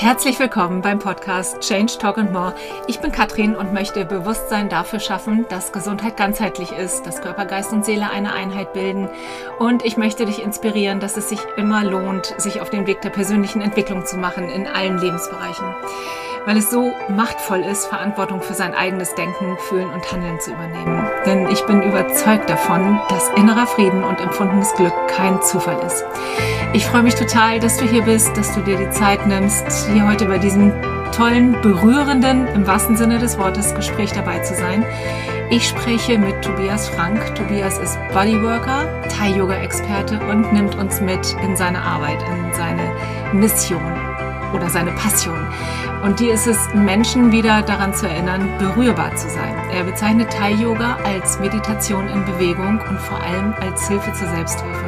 Herzlich willkommen beim Podcast Change Talk and More. Ich bin Katrin und möchte Bewusstsein dafür schaffen, dass Gesundheit ganzheitlich ist, dass Körper, Geist und Seele eine Einheit bilden. Und ich möchte dich inspirieren, dass es sich immer lohnt, sich auf den Weg der persönlichen Entwicklung zu machen in allen Lebensbereichen weil es so machtvoll ist, Verantwortung für sein eigenes Denken, Fühlen und Handeln zu übernehmen. Denn ich bin überzeugt davon, dass innerer Frieden und empfundenes Glück kein Zufall ist. Ich freue mich total, dass du hier bist, dass du dir die Zeit nimmst, hier heute bei diesem tollen, berührenden, im wahrsten Sinne des Wortes, Gespräch dabei zu sein. Ich spreche mit Tobias Frank. Tobias ist Bodyworker, Thai-Yoga-Experte und nimmt uns mit in seine Arbeit, in seine Mission oder seine Passion. Und die ist es, Menschen wieder daran zu erinnern, berührbar zu sein. Er bezeichnet Thai-Yoga als Meditation in Bewegung und vor allem als Hilfe zur Selbsthilfe.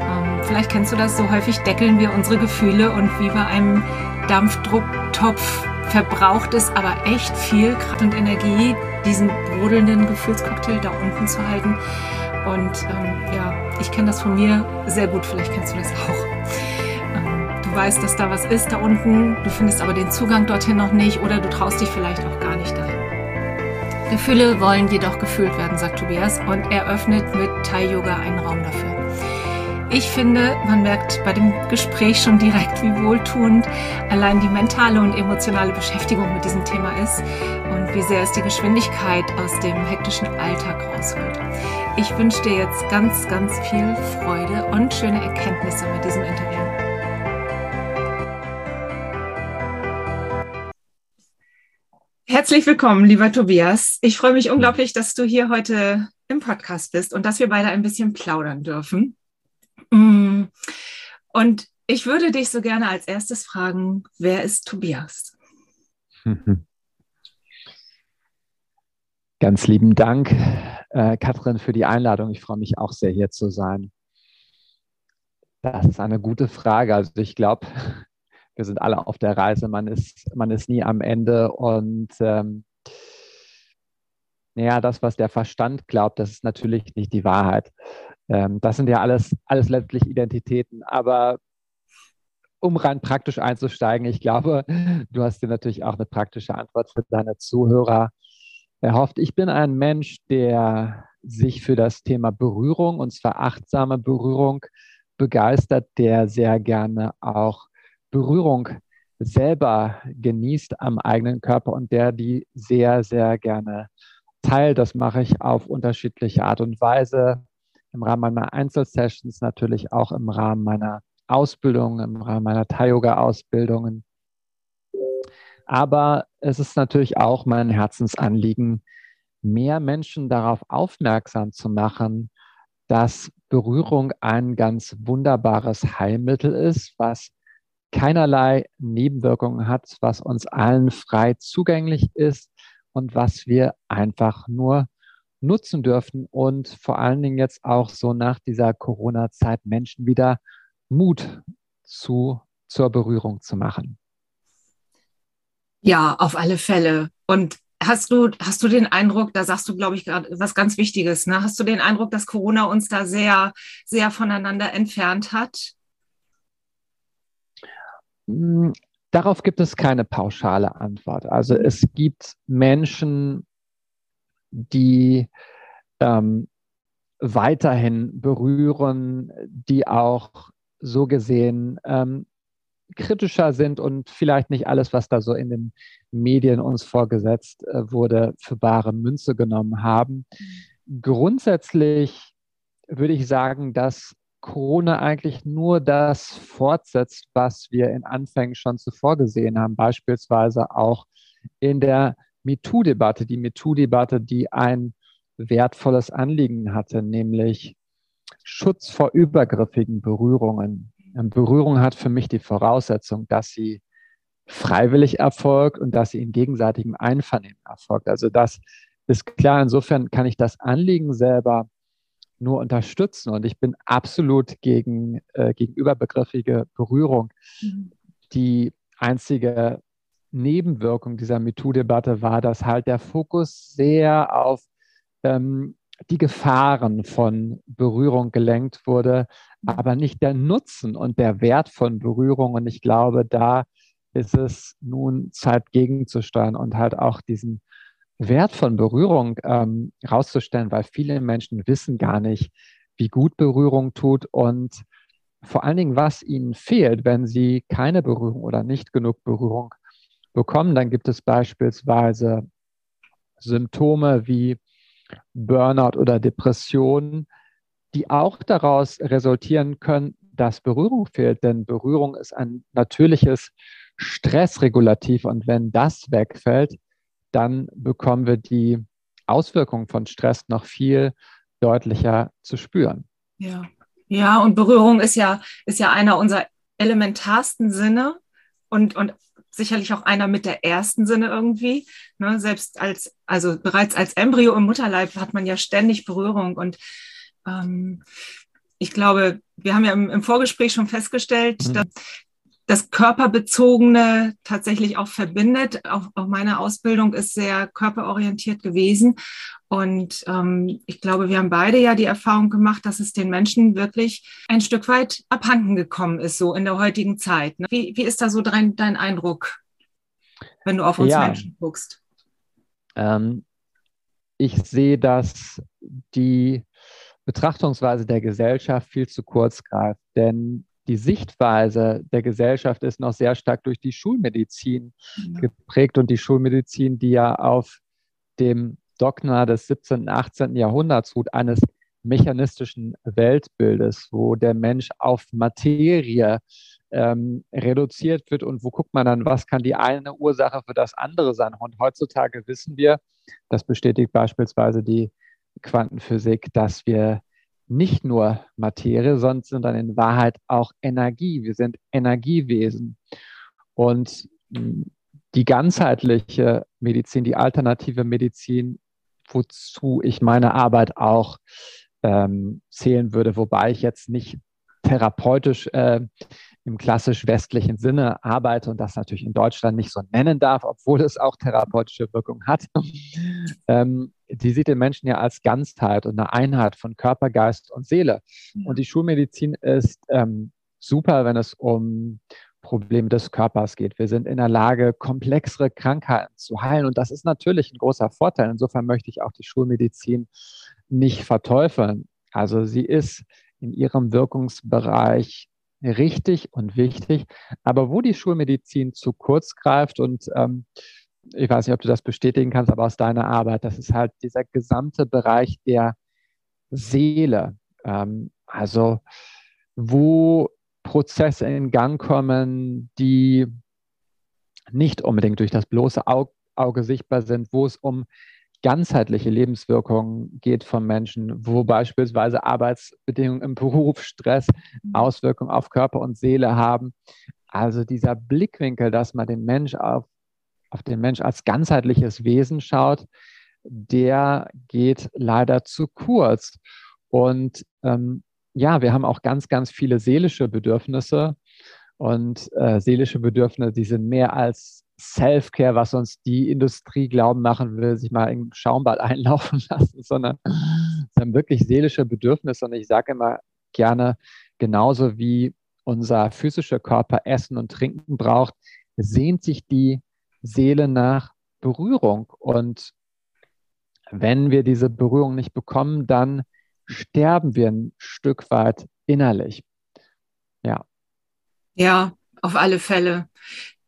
Ähm, vielleicht kennst du das, so häufig deckeln wir unsere Gefühle und wie bei einem Dampfdrucktopf verbraucht es aber echt viel Kraft und Energie, diesen brodelnden Gefühlscocktail da unten zu halten. Und ähm, ja, ich kenne das von mir sehr gut, vielleicht kennst du das auch weißt, dass da was ist da unten, du findest aber den Zugang dorthin noch nicht oder du traust dich vielleicht auch gar nicht dahin. Gefühle wollen jedoch gefühlt werden, sagt Tobias, und er öffnet mit Thai-Yoga einen Raum dafür. Ich finde, man merkt bei dem Gespräch schon direkt, wie wohltuend allein die mentale und emotionale Beschäftigung mit diesem Thema ist und wie sehr es die Geschwindigkeit aus dem hektischen Alltag rausholt. Ich wünsche dir jetzt ganz, ganz viel Freude und schöne Erkenntnisse mit diesem Interview. Herzlich willkommen, lieber Tobias. Ich freue mich unglaublich, dass du hier heute im Podcast bist und dass wir beide ein bisschen plaudern dürfen. Mm. Und ich würde dich so gerne als erstes fragen, wer ist Tobias? Ganz lieben Dank, äh, Katrin, für die Einladung. Ich freue mich auch sehr, hier zu sein. Das ist eine gute Frage. Also ich glaube, wir sind alle auf der Reise, man ist, man ist nie am Ende und ähm, ja, das, was der Verstand glaubt, das ist natürlich nicht die Wahrheit. Ähm, das sind ja alles, alles letztlich Identitäten, aber um rein praktisch einzusteigen, ich glaube, du hast dir natürlich auch eine praktische Antwort für deine Zuhörer erhofft. Ich bin ein Mensch, der sich für das Thema Berührung, und zwar achtsame Berührung, begeistert, der sehr gerne auch Berührung selber genießt am eigenen Körper und der die sehr, sehr gerne teilt. Das mache ich auf unterschiedliche Art und Weise. Im Rahmen meiner Einzelsessions, natürlich auch im Rahmen meiner Ausbildung, im Rahmen meiner Thai-Yoga-Ausbildungen. Aber es ist natürlich auch mein Herzensanliegen, mehr Menschen darauf aufmerksam zu machen, dass Berührung ein ganz wunderbares Heilmittel ist, was keinerlei Nebenwirkungen hat, was uns allen frei zugänglich ist und was wir einfach nur nutzen dürfen und vor allen Dingen jetzt auch so nach dieser Corona-Zeit Menschen wieder Mut zu, zur Berührung zu machen. Ja, auf alle Fälle. Und hast du, hast du den Eindruck, da sagst du, glaube ich, gerade was ganz Wichtiges, ne? Hast du den Eindruck, dass Corona uns da sehr, sehr voneinander entfernt hat? Hm, darauf gibt es keine pauschale Antwort. Also es gibt Menschen, die ähm, weiterhin berühren, die auch so gesehen ähm, kritischer sind und vielleicht nicht alles, was da so in den Medien uns vorgesetzt äh, wurde, für bare Münze genommen haben. Grundsätzlich würde ich sagen, dass Corona eigentlich nur das fortsetzt, was wir in Anfängen schon zuvor gesehen haben, beispielsweise auch in der MeToo-Debatte, die MeToo-Debatte, die ein wertvolles Anliegen hatte, nämlich Schutz vor übergriffigen Berührungen. Berührung hat für mich die Voraussetzung, dass sie freiwillig erfolgt und dass sie in gegenseitigem Einvernehmen erfolgt. Also das ist klar. Insofern kann ich das Anliegen selber nur unterstützen. Und ich bin absolut gegen, äh, gegen überbegriffige Berührung. Mhm. Die einzige Nebenwirkung dieser MeToo-Debatte war, dass halt der Fokus sehr auf ähm, die Gefahren von Berührung gelenkt wurde, aber nicht der Nutzen und der Wert von Berührung. Und ich glaube, da ist es nun Zeit gegenzusteuern und halt auch diesen Wert von Berührung ähm, rauszustellen, weil viele Menschen wissen gar nicht, wie gut Berührung tut und vor allen Dingen, was ihnen fehlt, wenn sie keine Berührung oder nicht genug Berührung bekommen. Dann gibt es beispielsweise Symptome wie Burnout oder Depression, die auch daraus resultieren können, dass Berührung fehlt. Denn Berührung ist ein natürliches Stressregulativ und wenn das wegfällt, dann bekommen wir die Auswirkungen von Stress noch viel deutlicher zu spüren. Ja, ja, und Berührung ist ja, ist ja einer unserer elementarsten Sinne und, und sicherlich auch einer mit der ersten Sinne irgendwie. Ne? Selbst als, also bereits als Embryo im Mutterleib hat man ja ständig Berührung und ähm, ich glaube, wir haben ja im, im Vorgespräch schon festgestellt, mhm. dass das Körperbezogene tatsächlich auch verbindet. Auch, auch meine Ausbildung ist sehr körperorientiert gewesen. Und ähm, ich glaube, wir haben beide ja die Erfahrung gemacht, dass es den Menschen wirklich ein Stück weit abhanden gekommen ist, so in der heutigen Zeit. Ne? Wie, wie ist da so dein, dein Eindruck, wenn du auf uns ja. Menschen guckst? Ähm, ich sehe, dass die Betrachtungsweise der Gesellschaft viel zu kurz greift. Denn die Sichtweise der Gesellschaft ist noch sehr stark durch die Schulmedizin ja. geprägt und die Schulmedizin, die ja auf dem Dogma des 17. und 18. Jahrhunderts ruht, eines mechanistischen Weltbildes, wo der Mensch auf Materie ähm, reduziert wird und wo guckt man dann, was kann die eine Ursache für das andere sein. Und heutzutage wissen wir, das bestätigt beispielsweise die Quantenphysik, dass wir nicht nur Materie, sondern in Wahrheit auch Energie. Wir sind Energiewesen. Und die ganzheitliche Medizin, die alternative Medizin, wozu ich meine Arbeit auch ähm, zählen würde, wobei ich jetzt nicht therapeutisch äh, im klassisch westlichen Sinne arbeite und das natürlich in Deutschland nicht so nennen darf, obwohl es auch therapeutische Wirkung hat. ähm, die sieht den Menschen ja als Ganzheit und eine Einheit von Körper, Geist und Seele. Und die Schulmedizin ist ähm, super, wenn es um Probleme des Körpers geht. Wir sind in der Lage, komplexere Krankheiten zu heilen. Und das ist natürlich ein großer Vorteil. Insofern möchte ich auch die Schulmedizin nicht verteufeln. Also sie ist in ihrem Wirkungsbereich richtig und wichtig. Aber wo die Schulmedizin zu kurz greift und ähm, ich weiß nicht, ob du das bestätigen kannst, aber aus deiner Arbeit, das ist halt dieser gesamte Bereich der Seele. Ähm, also wo Prozesse in Gang kommen, die nicht unbedingt durch das bloße Auge sichtbar sind, wo es um ganzheitliche Lebenswirkungen geht von Menschen, wo beispielsweise Arbeitsbedingungen im Beruf, Stress mhm. Auswirkungen auf Körper und Seele haben. Also dieser Blickwinkel, dass man den Mensch auf, auf den Mensch als ganzheitliches Wesen schaut, der geht leider zu kurz. Und ähm, ja, wir haben auch ganz, ganz viele seelische Bedürfnisse. Und äh, seelische Bedürfnisse, die sind mehr als Self-Care, was uns die Industrie glauben machen will, sich mal im Schaumbad einlaufen lassen, sondern es sind wirklich seelische Bedürfnisse. Und ich sage immer gerne, genauso wie unser physischer Körper Essen und Trinken braucht, sehnt sich die Seele nach Berührung. Und wenn wir diese Berührung nicht bekommen, dann sterben wir ein Stück weit innerlich. Ja. Ja, auf alle Fälle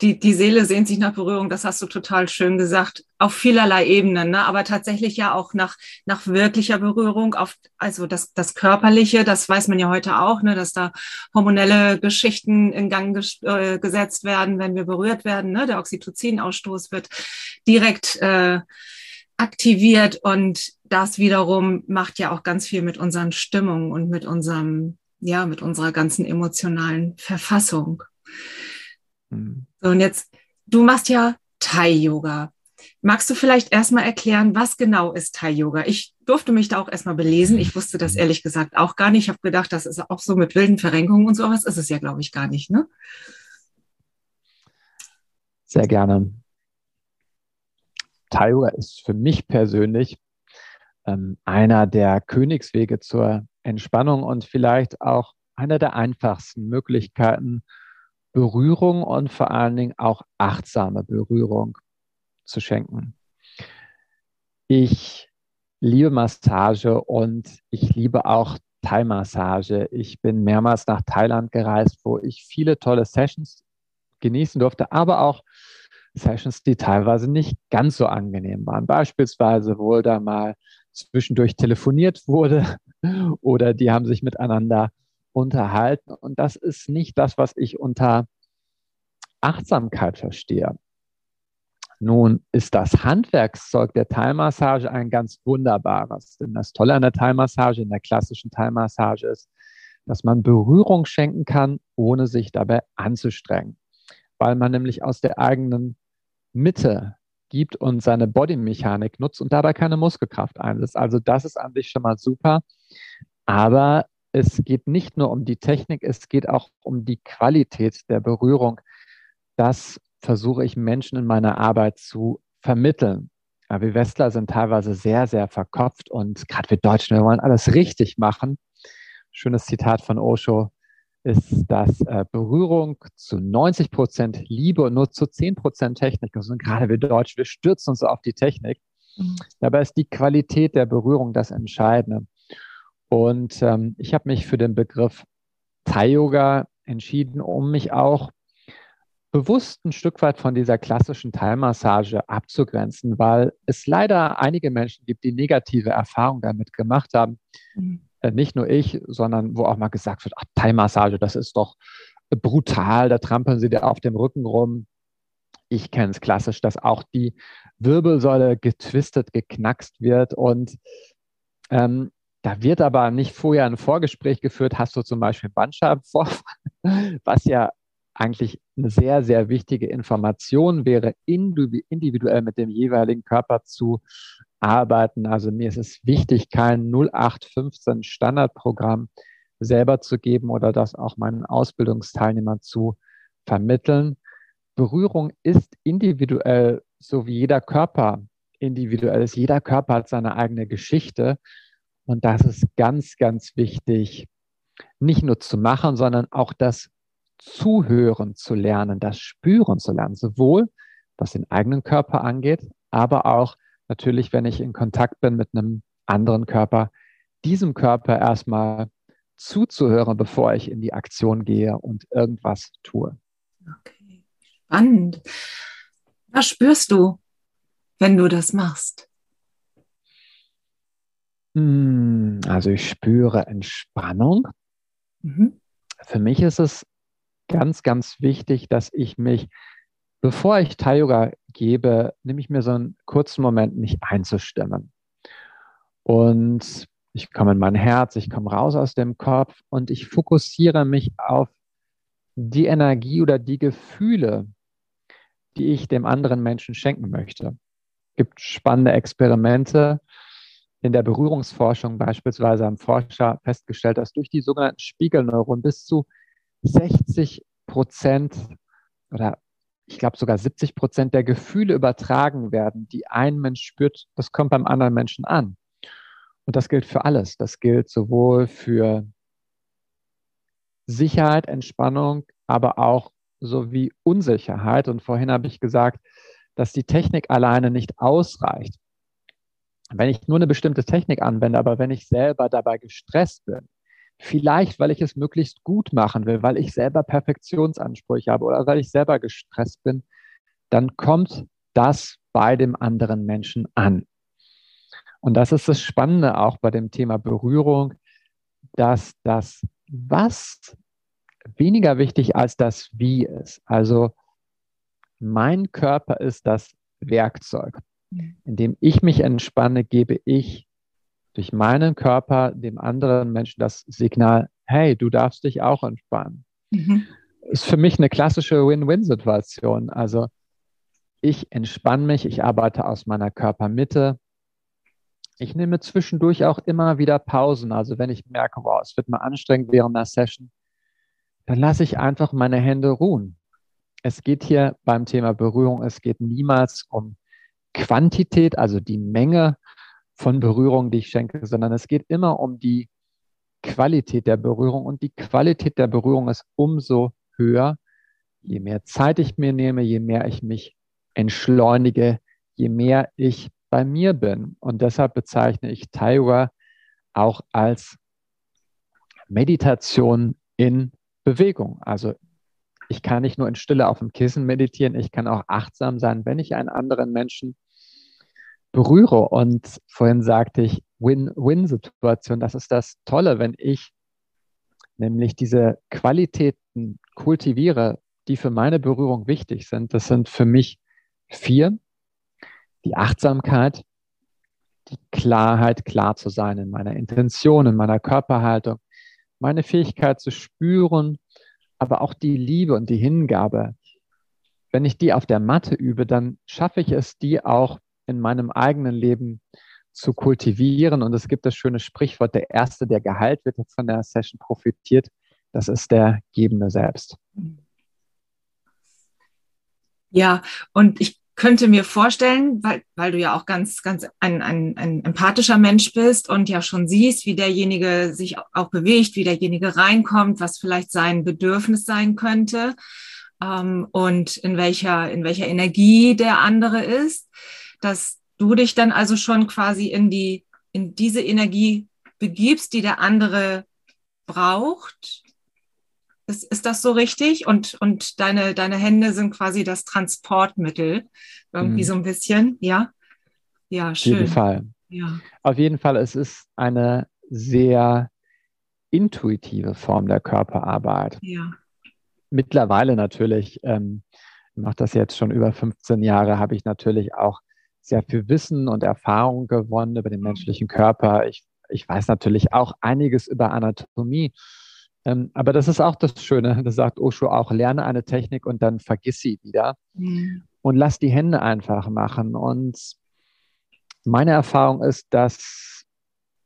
die, die Seele sehnt sich nach Berührung, das hast du total schön gesagt, auf vielerlei Ebenen, ne? aber tatsächlich ja auch nach, nach wirklicher Berührung, auf, also das, das Körperliche, das weiß man ja heute auch, ne? dass da hormonelle Geschichten in Gang ges äh, gesetzt werden, wenn wir berührt werden. Ne? Der Oxytocin-Ausstoß wird direkt äh, aktiviert und das wiederum macht ja auch ganz viel mit unseren Stimmungen und mit unserem, ja, mit unserer ganzen emotionalen Verfassung. Mhm. So, und jetzt, du machst ja Thai-Yoga. Magst du vielleicht erstmal erklären, was genau ist Thai-Yoga? Ich durfte mich da auch erstmal belesen. Ich wusste das mhm. ehrlich gesagt auch gar nicht. Ich habe gedacht, das ist auch so mit wilden Verrenkungen und sowas. Ist es ja, glaube ich, gar nicht, ne? Sehr gerne. Thai-Yoga ist für mich persönlich ähm, einer der Königswege zur Entspannung und vielleicht auch einer der einfachsten Möglichkeiten, Berührung und vor allen Dingen auch achtsame Berührung zu schenken. Ich liebe Massage und ich liebe auch Thai-Massage. Ich bin mehrmals nach Thailand gereist, wo ich viele tolle Sessions genießen durfte, aber auch Sessions, die teilweise nicht ganz so angenehm waren. Beispielsweise, wo da mal zwischendurch telefoniert wurde oder die haben sich miteinander unterhalten. Und das ist nicht das, was ich unter Achtsamkeit verstehe. Nun ist das Handwerkszeug der Teilmassage ein ganz wunderbares. Denn das Tolle an der Teilmassage, in der klassischen Teilmassage ist, dass man Berührung schenken kann, ohne sich dabei anzustrengen. Weil man nämlich aus der eigenen Mitte gibt und seine Bodymechanik nutzt und dabei keine Muskelkraft einsetzt. Also das ist an sich schon mal super. Aber es geht nicht nur um die Technik, es geht auch um die Qualität der Berührung. Das versuche ich Menschen in meiner Arbeit zu vermitteln. Ja, wir Westler sind teilweise sehr, sehr verkopft und gerade wir Deutschen, wir wollen alles richtig machen. Schönes Zitat von Osho ist, dass äh, Berührung zu 90 Prozent Liebe und nur zu 10 Prozent Technik ist. Und gerade wir Deutschen, wir stürzen uns auf die Technik. Mhm. Dabei ist die Qualität der Berührung das Entscheidende. Und ähm, ich habe mich für den Begriff Thai-Yoga entschieden, um mich auch bewusst ein Stück weit von dieser klassischen Teilmassage abzugrenzen, weil es leider einige Menschen gibt, die negative Erfahrungen damit gemacht haben. Mhm. Äh, nicht nur ich, sondern wo auch mal gesagt wird, ach, Teilmassage, das ist doch brutal, da trampeln sie dir auf dem Rücken rum. Ich kenne es klassisch, dass auch die Wirbelsäule getwistet, geknackst wird und ähm, da wird aber nicht vorher ein Vorgespräch geführt, hast du zum Beispiel Bandscheibenvorfall, was ja eigentlich eine sehr, sehr wichtige Information wäre, individuell mit dem jeweiligen Körper zu arbeiten. Also mir ist es wichtig, kein 0815 Standardprogramm selber zu geben oder das auch meinen Ausbildungsteilnehmern zu vermitteln. Berührung ist individuell, so wie jeder Körper individuell ist. Jeder Körper hat seine eigene Geschichte. Und das ist ganz, ganz wichtig, nicht nur zu machen, sondern auch das Zuhören zu lernen, das Spüren zu lernen, sowohl was den eigenen Körper angeht, aber auch natürlich, wenn ich in Kontakt bin mit einem anderen Körper, diesem Körper erstmal zuzuhören, bevor ich in die Aktion gehe und irgendwas tue. Okay, spannend. Was spürst du, wenn du das machst? Hm, also ich spüre Entspannung. Mhm. Für mich ist es ganz, ganz wichtig, dass ich mich, bevor ich Thai-Yoga gebe, nehme ich mir so einen kurzen Moment, mich einzustimmen. Und ich komme in mein Herz, ich komme raus aus dem Kopf und ich fokussiere mich auf die Energie oder die Gefühle, die ich dem anderen Menschen schenken möchte. Es gibt spannende Experimente. In der Berührungsforschung beispielsweise haben Forscher festgestellt, dass durch die sogenannten Spiegelneuronen bis zu 60 Prozent oder ich glaube sogar 70 Prozent der Gefühle übertragen werden, die ein Mensch spürt, das kommt beim anderen Menschen an. Und das gilt für alles. Das gilt sowohl für Sicherheit, Entspannung, aber auch sowie Unsicherheit. Und vorhin habe ich gesagt, dass die Technik alleine nicht ausreicht. Wenn ich nur eine bestimmte Technik anwende, aber wenn ich selber dabei gestresst bin, Vielleicht, weil ich es möglichst gut machen will, weil ich selber Perfektionsansprüche habe oder weil ich selber gestresst bin, dann kommt das bei dem anderen Menschen an. Und das ist das Spannende auch bei dem Thema Berührung, dass das Was weniger wichtig als das Wie ist. Also mein Körper ist das Werkzeug. Mhm. Indem ich mich entspanne, gebe ich durch meinen Körper dem anderen Menschen das Signal, hey, du darfst dich auch entspannen. Mhm. Ist für mich eine klassische Win-Win-Situation. Also ich entspanne mich, ich arbeite aus meiner Körpermitte. Ich nehme zwischendurch auch immer wieder Pausen. Also wenn ich merke, wow, es wird mal anstrengend während einer Session, dann lasse ich einfach meine Hände ruhen. Es geht hier beim Thema Berührung, es geht niemals um Quantität, also die Menge, von Berührung, die ich schenke, sondern es geht immer um die Qualität der Berührung und die Qualität der Berührung ist umso höher, Je mehr Zeit ich mir nehme, je mehr ich mich entschleunige, je mehr ich bei mir bin. Und deshalb bezeichne ich Taiwa auch als Meditation in Bewegung. Also ich kann nicht nur in Stille auf dem Kissen meditieren, ich kann auch achtsam sein, wenn ich einen anderen Menschen berühre. Und vorhin sagte ich Win-Win-Situation. Das ist das Tolle, wenn ich nämlich diese Qualitäten kultiviere, die für meine Berührung wichtig sind. Das sind für mich vier. Die Achtsamkeit, die Klarheit, klar zu sein in meiner Intention, in meiner Körperhaltung, meine Fähigkeit zu spüren, aber auch die Liebe und die Hingabe. Wenn ich die auf der Matte übe, dann schaffe ich es, die auch in meinem eigenen Leben zu kultivieren. Und es gibt das schöne Sprichwort, der Erste, der geheilt wird, von der Session profitiert. Das ist der Gebende selbst. Ja, und ich könnte mir vorstellen, weil, weil du ja auch ganz, ganz ein, ein, ein empathischer Mensch bist und ja schon siehst, wie derjenige sich auch bewegt, wie derjenige reinkommt, was vielleicht sein Bedürfnis sein könnte ähm, und in welcher, in welcher Energie der andere ist, dass du dich dann also schon quasi in die, in diese Energie begibst, die der andere braucht ist, ist das so richtig? Und, und deine, deine Hände sind quasi das Transportmittel, irgendwie mhm. so ein bisschen, ja? Ja, schön. Auf jeden Fall. Ja. Auf jeden Fall, es ist eine sehr intuitive Form der Körperarbeit. Ja. Mittlerweile natürlich, ähm, ich mache das jetzt schon über 15 Jahre, habe ich natürlich auch sehr viel Wissen und Erfahrung gewonnen über den menschlichen Körper. Ich, ich weiß natürlich auch einiges über Anatomie ähm, aber das ist auch das Schöne, das sagt Osho auch, lerne eine Technik und dann vergiss sie wieder mhm. und lass die Hände einfach machen. Und meine Erfahrung ist, dass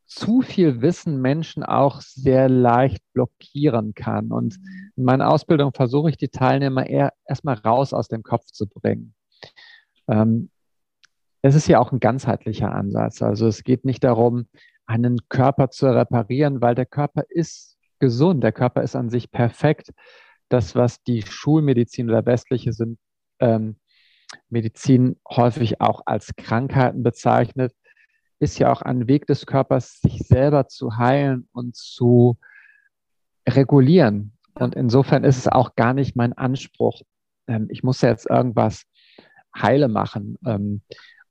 zu viel Wissen Menschen auch sehr leicht blockieren kann. Und in meiner Ausbildung versuche ich die Teilnehmer eher erstmal raus aus dem Kopf zu bringen. Ähm, es ist ja auch ein ganzheitlicher Ansatz. Also es geht nicht darum, einen Körper zu reparieren, weil der Körper ist gesund, der Körper ist an sich perfekt. Das, was die Schulmedizin oder westliche sind, ähm, Medizin häufig auch als Krankheiten bezeichnet, ist ja auch ein Weg des Körpers, sich selber zu heilen und zu regulieren. Und insofern ist es auch gar nicht mein Anspruch, ähm, ich muss ja jetzt irgendwas heile machen. Ähm,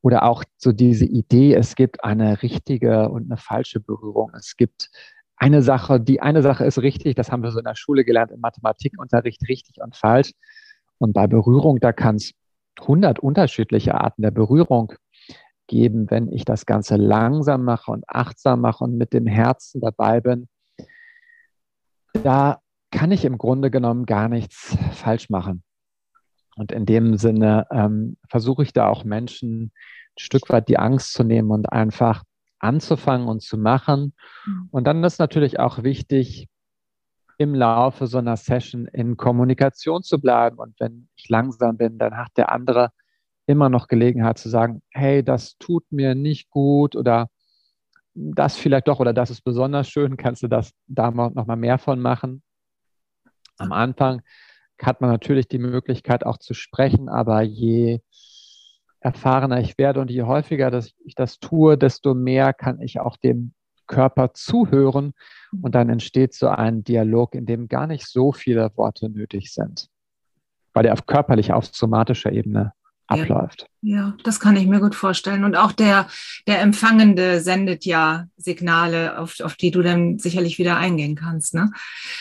oder auch so diese Idee, es gibt eine richtige und eine falsche Berührung. Es gibt eine Sache, die eine Sache ist richtig, das haben wir so in der Schule gelernt, im Mathematikunterricht richtig und falsch. Und bei Berührung, da kann es 100 unterschiedliche Arten der Berührung geben, wenn ich das Ganze langsam mache und achtsam mache und mit dem Herzen dabei bin. Da kann ich im Grunde genommen gar nichts falsch machen. Und in dem Sinne ähm, versuche ich da auch Menschen ein Stück weit die Angst zu nehmen und einfach anzufangen und zu machen. Mhm. Und dann ist natürlich auch wichtig, im Laufe so einer Session in Kommunikation zu bleiben. Und wenn ich langsam bin, dann hat der andere immer noch Gelegenheit zu sagen, hey, das tut mir nicht gut oder das vielleicht doch oder das ist besonders schön, kannst du das da noch mal mehr von machen. Am Anfang hat man natürlich die Möglichkeit auch zu sprechen, aber je erfahrener ich werde und je häufiger dass ich das tue, desto mehr kann ich auch dem Körper zuhören und dann entsteht so ein Dialog, in dem gar nicht so viele Worte nötig sind, weil der auf körperlicher, auf somatischer Ebene abläuft. Ja, ja, das kann ich mir gut vorstellen. Und auch der, der Empfangende sendet ja Signale, auf, auf die du dann sicherlich wieder eingehen kannst. Ne?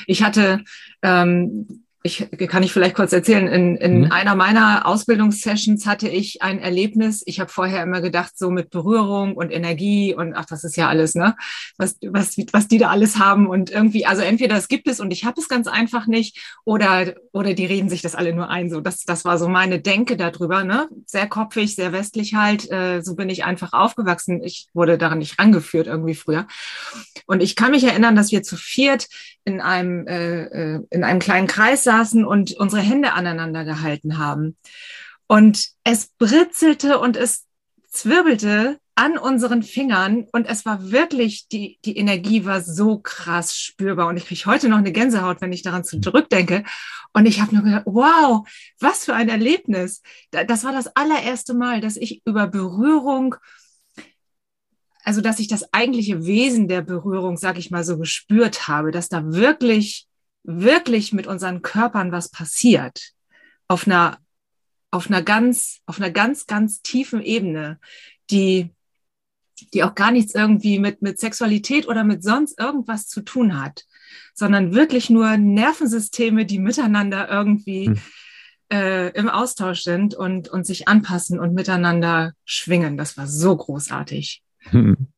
Ich hatte ähm, ich kann ich vielleicht kurz erzählen, in, in mhm. einer meiner Ausbildungssessions hatte ich ein Erlebnis. Ich habe vorher immer gedacht, so mit Berührung und Energie und ach, das ist ja alles, ne? Was, was, was die da alles haben. Und irgendwie, also entweder es gibt es und ich habe es ganz einfach nicht, oder, oder die reden sich das alle nur ein. So, das, das war so meine Denke darüber, ne? Sehr kopfig, sehr westlich halt. Äh, so bin ich einfach aufgewachsen. Ich wurde daran nicht rangeführt irgendwie früher. Und ich kann mich erinnern, dass wir zu viert in einem, äh, äh in einem kleinen Kreis saßen und unsere Hände aneinander gehalten haben. Und es britzelte und es zwirbelte an unseren Fingern und es war wirklich, die, die Energie war so krass spürbar und ich kriege heute noch eine Gänsehaut, wenn ich daran zurückdenke. Und ich habe nur gedacht, wow, was für ein Erlebnis. Das war das allererste Mal, dass ich über Berührung, also dass ich das eigentliche Wesen der Berührung, sag ich mal so, gespürt habe, dass da wirklich, wirklich mit unseren Körpern was passiert. Auf einer, auf einer ganz, auf einer ganz, ganz tiefen Ebene, die, die auch gar nichts irgendwie mit, mit Sexualität oder mit sonst irgendwas zu tun hat, sondern wirklich nur Nervensysteme, die miteinander irgendwie hm. äh, im Austausch sind und, und sich anpassen und miteinander schwingen. Das war so großartig. Hm.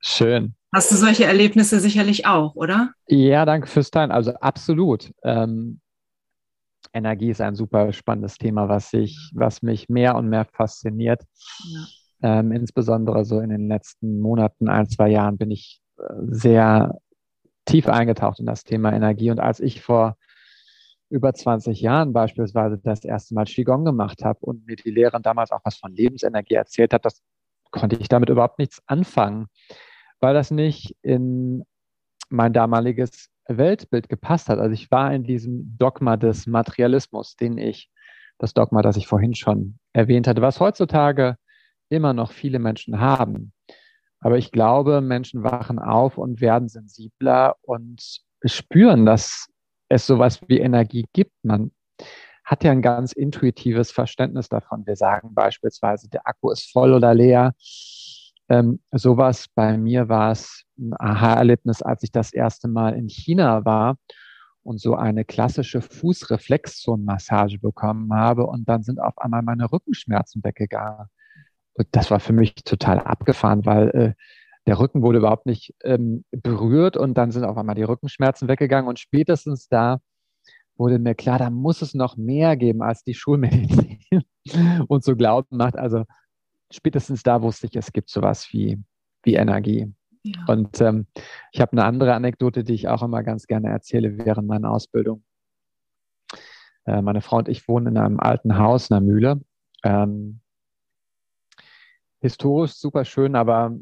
Schön. Hast du solche Erlebnisse sicherlich auch, oder? Ja, danke fürs Teilen. Also absolut. Ähm, Energie ist ein super spannendes Thema, was, ich, was mich mehr und mehr fasziniert. Ja. Ähm, insbesondere so in den letzten Monaten, ein, zwei Jahren bin ich äh, sehr tief eingetaucht in das Thema Energie. Und als ich vor über 20 Jahren beispielsweise das erste Mal Qigong gemacht habe und mir die Lehrerin damals auch was von Lebensenergie erzählt hat, das konnte ich damit überhaupt nichts anfangen, weil das nicht in mein damaliges Weltbild gepasst hat. Also ich war in diesem Dogma des Materialismus, den ich, das Dogma, das ich vorhin schon erwähnt hatte, was heutzutage immer noch viele Menschen haben. Aber ich glaube, Menschen wachen auf und werden sensibler und spüren, dass es sowas wie Energie gibt. Man hat ja ein ganz intuitives Verständnis davon. Wir sagen beispielsweise, der Akku ist voll oder leer. Ähm, sowas bei mir war es ein Aha-Erlebnis, als ich das erste Mal in China war und so eine klassische Fußreflexzonenmassage bekommen habe und dann sind auf einmal meine Rückenschmerzen weggegangen. Und das war für mich total abgefahren, weil äh, der Rücken wurde überhaupt nicht ähm, berührt und dann sind auf einmal die Rückenschmerzen weggegangen und spätestens da wurde mir klar, da muss es noch mehr geben als die Schulmedizin und so glauben macht. Also spätestens da wusste ich, es gibt sowas wie, wie Energie. Ja. Und ähm, ich habe eine andere Anekdote, die ich auch immer ganz gerne erzähle während meiner Ausbildung. Äh, meine Frau und ich wohnen in einem alten Haus, einer Mühle. Ähm, historisch super schön, aber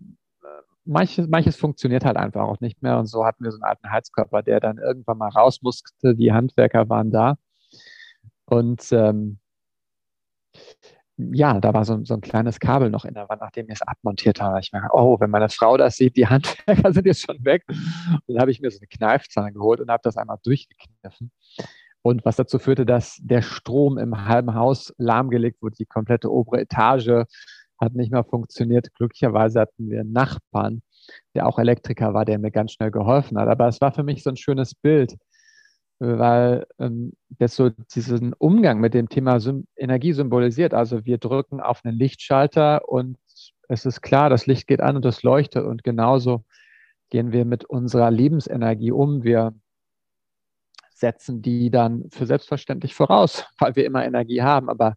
manches, manches funktioniert halt einfach auch nicht mehr. Und so hatten wir so einen alten Heizkörper, der dann irgendwann mal raus musste. Die Handwerker waren da. Und ähm, ja, da war so, so, ein kleines Kabel noch in der Wand, nachdem ich es abmontiert habe. Ich merke, oh, wenn meine Frau das sieht, die Handwerker sind jetzt schon weg. Und dann habe ich mir so eine Kneifzange geholt und habe das einmal durchgekniffen. Und was dazu führte, dass der Strom im halben Haus lahmgelegt wurde, die komplette obere Etage hat nicht mehr funktioniert. Glücklicherweise hatten wir einen Nachbarn, der auch Elektriker war, der mir ganz schnell geholfen hat. Aber es war für mich so ein schönes Bild, weil ähm, das so diesen Umgang mit dem Thema Sym Energie symbolisiert. Also wir drücken auf einen Lichtschalter und es ist klar, das Licht geht an und es leuchtet. Und genauso gehen wir mit unserer Lebensenergie um. Wir setzen die dann für selbstverständlich voraus, weil wir immer Energie haben. Aber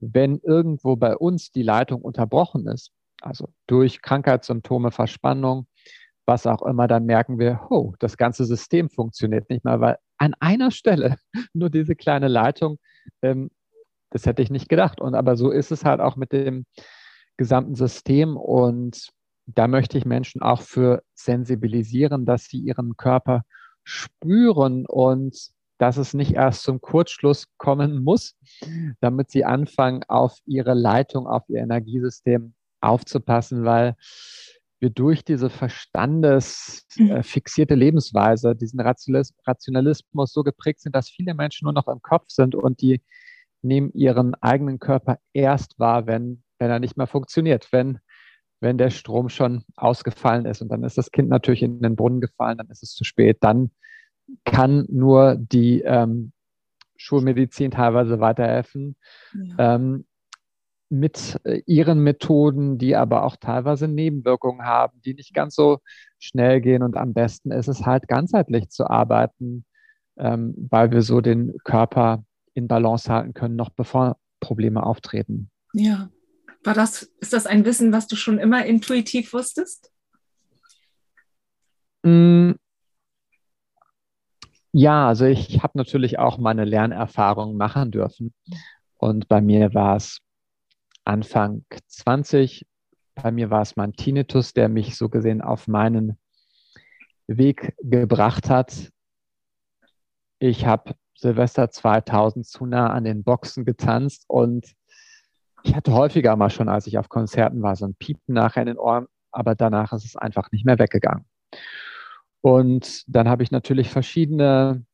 wenn irgendwo bei uns die Leitung unterbrochen ist, also durch Krankheitssymptome, Verspannung, was auch immer, dann merken wir, oh, das ganze System funktioniert nicht mehr, weil an einer Stelle nur diese kleine Leitung, ähm, das hätte ich nicht gedacht. Und aber so ist es halt auch mit dem gesamten System. Und da möchte ich Menschen auch für sensibilisieren, dass sie ihren Körper spüren und dass es nicht erst zum Kurzschluss kommen muss, damit sie anfangen, auf ihre Leitung, auf ihr Energiesystem aufzupassen, weil wir durch diese verstandesfixierte mhm. Lebensweise, diesen Rationalismus so geprägt sind, dass viele Menschen nur noch im Kopf sind und die nehmen ihren eigenen Körper erst wahr, wenn, wenn er nicht mehr funktioniert, wenn, wenn der Strom schon ausgefallen ist. Und dann ist das Kind natürlich in den Brunnen gefallen, dann ist es zu spät. Dann kann nur die ähm, Schulmedizin teilweise weiterhelfen. Ja. Ähm, mit äh, ihren Methoden, die aber auch teilweise Nebenwirkungen haben, die nicht ganz so schnell gehen. Und am besten ist es halt ganzheitlich zu arbeiten, ähm, weil wir so den Körper in Balance halten können, noch bevor Probleme auftreten. Ja. War das, ist das ein Wissen, was du schon immer intuitiv wusstest? Mm, ja, also ich habe natürlich auch meine Lernerfahrungen machen dürfen. Und bei mir war es Anfang 20 bei mir war es mein Tinnitus, der mich so gesehen auf meinen Weg gebracht hat. Ich habe Silvester 2000 zu nah an den Boxen getanzt und ich hatte häufiger mal schon, als ich auf Konzerten war, so ein Piepen nachher in den Ohren, aber danach ist es einfach nicht mehr weggegangen. Und dann habe ich natürlich verschiedene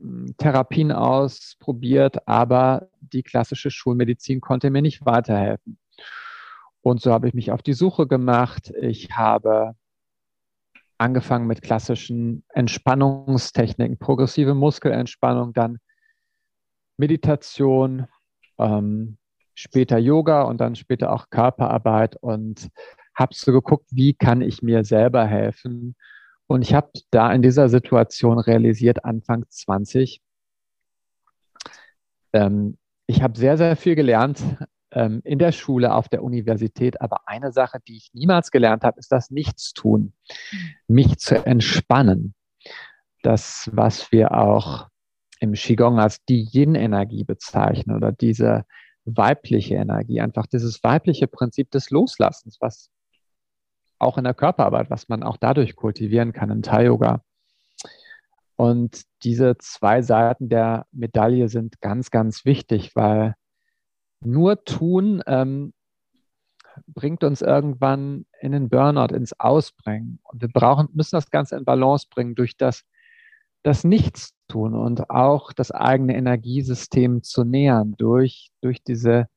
hm, Therapien ausprobiert, aber die klassische Schulmedizin konnte mir nicht weiterhelfen. Und so habe ich mich auf die Suche gemacht. Ich habe angefangen mit klassischen Entspannungstechniken, progressive Muskelentspannung, dann Meditation, ähm, später Yoga und dann später auch Körperarbeit und habe so geguckt, wie kann ich mir selber helfen. Und ich habe da in dieser Situation realisiert, Anfang 20, ähm, ich habe sehr, sehr viel gelernt ähm, in der Schule, auf der Universität. Aber eine Sache, die ich niemals gelernt habe, ist das Nichtstun, mich zu entspannen. Das, was wir auch im Qigong als die Yin-Energie bezeichnen oder diese weibliche Energie, einfach dieses weibliche Prinzip des Loslassens, was auch in der Körperarbeit, was man auch dadurch kultivieren kann im Thai-Yoga. Und diese zwei Seiten der Medaille sind ganz, ganz wichtig, weil nur tun ähm, bringt uns irgendwann in den Burnout, ins Ausbringen. Und wir brauchen, müssen das Ganze in Balance bringen durch das, das Nichtstun und auch das eigene Energiesystem zu nähern durch, durch diese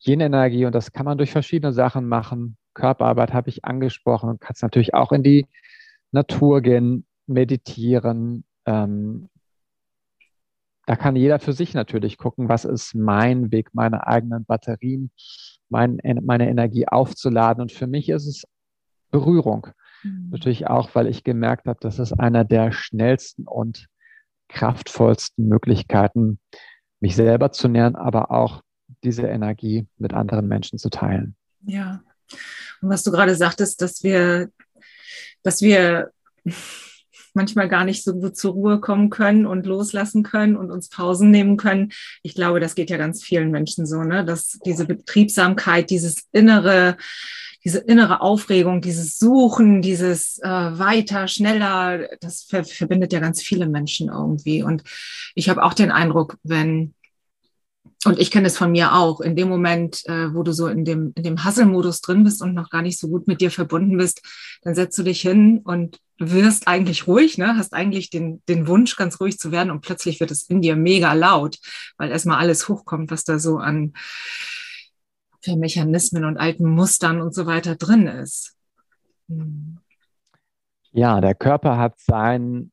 Yin-Energie. Und das kann man durch verschiedene Sachen machen. Körperarbeit habe ich angesprochen. Du kannst natürlich auch in die Natur gehen, meditieren, ähm, da kann jeder für sich natürlich gucken, was ist mein Weg, meine eigenen Batterien, mein, meine Energie aufzuladen. Und für mich ist es Berührung. Mhm. Natürlich auch, weil ich gemerkt habe, das ist einer der schnellsten und kraftvollsten Möglichkeiten, mich selber zu nähern, aber auch diese Energie mit anderen Menschen zu teilen. Ja. Und was du gerade sagtest, dass wir, dass wir manchmal gar nicht so gut zur Ruhe kommen können und loslassen können und uns Pausen nehmen können. Ich glaube, das geht ja ganz vielen Menschen so, ne? dass diese Betriebsamkeit, dieses innere, diese innere Aufregung, dieses Suchen, dieses äh, weiter, schneller, das ver verbindet ja ganz viele Menschen irgendwie. Und ich habe auch den Eindruck, wenn und ich kenne es von mir auch, in dem Moment, äh, wo du so in dem, in dem Hustle-Modus drin bist und noch gar nicht so gut mit dir verbunden bist, dann setzt du dich hin und wirst eigentlich ruhig, ne? hast eigentlich den, den Wunsch, ganz ruhig zu werden und plötzlich wird es in dir mega laut, weil erstmal alles hochkommt, was da so an für Mechanismen und alten Mustern und so weiter drin ist. Hm. Ja, der Körper hat sein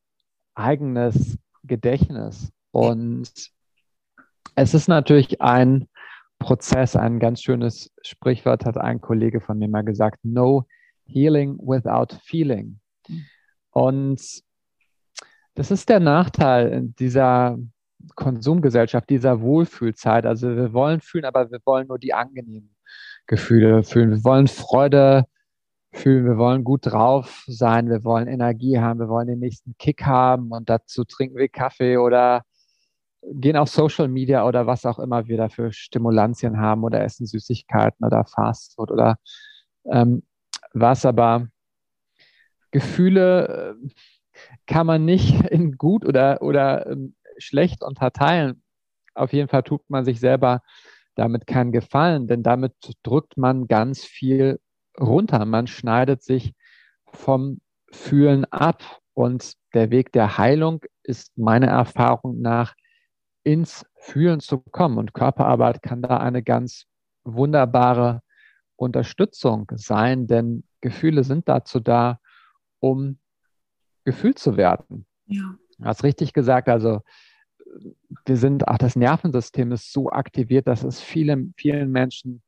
eigenes Gedächtnis und es ist natürlich ein Prozess, ein ganz schönes Sprichwort hat ein Kollege von mir mal gesagt, no healing without feeling. Und das ist der Nachteil dieser Konsumgesellschaft, dieser Wohlfühlzeit. Also wir wollen fühlen, aber wir wollen nur die angenehmen Gefühle fühlen. Wir wollen Freude fühlen, wir wollen gut drauf sein, wir wollen Energie haben, wir wollen den nächsten Kick haben und dazu trinken wir Kaffee oder gehen auf Social Media oder was auch immer wir da für Stimulantien haben oder essen Süßigkeiten oder Fastfood oder ähm, was, aber Gefühle äh, kann man nicht in gut oder, oder ähm, schlecht unterteilen. Auf jeden Fall tut man sich selber damit keinen Gefallen, denn damit drückt man ganz viel runter. Man schneidet sich vom Fühlen ab. Und der Weg der Heilung ist meiner Erfahrung nach ins Fühlen zu kommen. Und Körperarbeit kann da eine ganz wunderbare Unterstützung sein, denn Gefühle sind dazu da, um gefühlt zu werden. Ja. Du hast richtig gesagt, also wir sind, ach, das Nervensystem ist so aktiviert, dass es vielen, vielen Menschen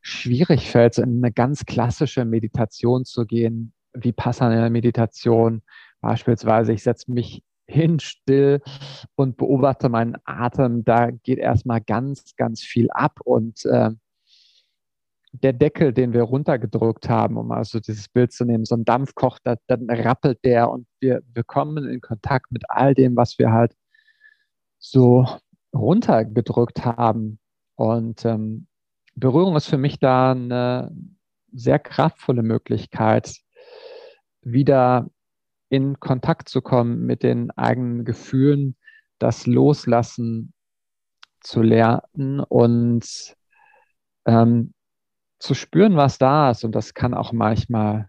schwierig fällt, so in eine ganz klassische Meditation zu gehen, wie passende Meditation. Beispielsweise, ich setze mich hin, still und beobachte meinen Atem. Da geht erstmal ganz, ganz viel ab und äh, der Deckel, den wir runtergedrückt haben, um also dieses Bild zu nehmen, so ein Dampfkoch, da, dann rappelt der und wir, wir kommen in Kontakt mit all dem, was wir halt so runtergedrückt haben. Und ähm, Berührung ist für mich da eine sehr kraftvolle Möglichkeit, wieder in Kontakt zu kommen mit den eigenen Gefühlen, das Loslassen zu lernen und ähm, zu spüren, was da ist. Und das kann auch manchmal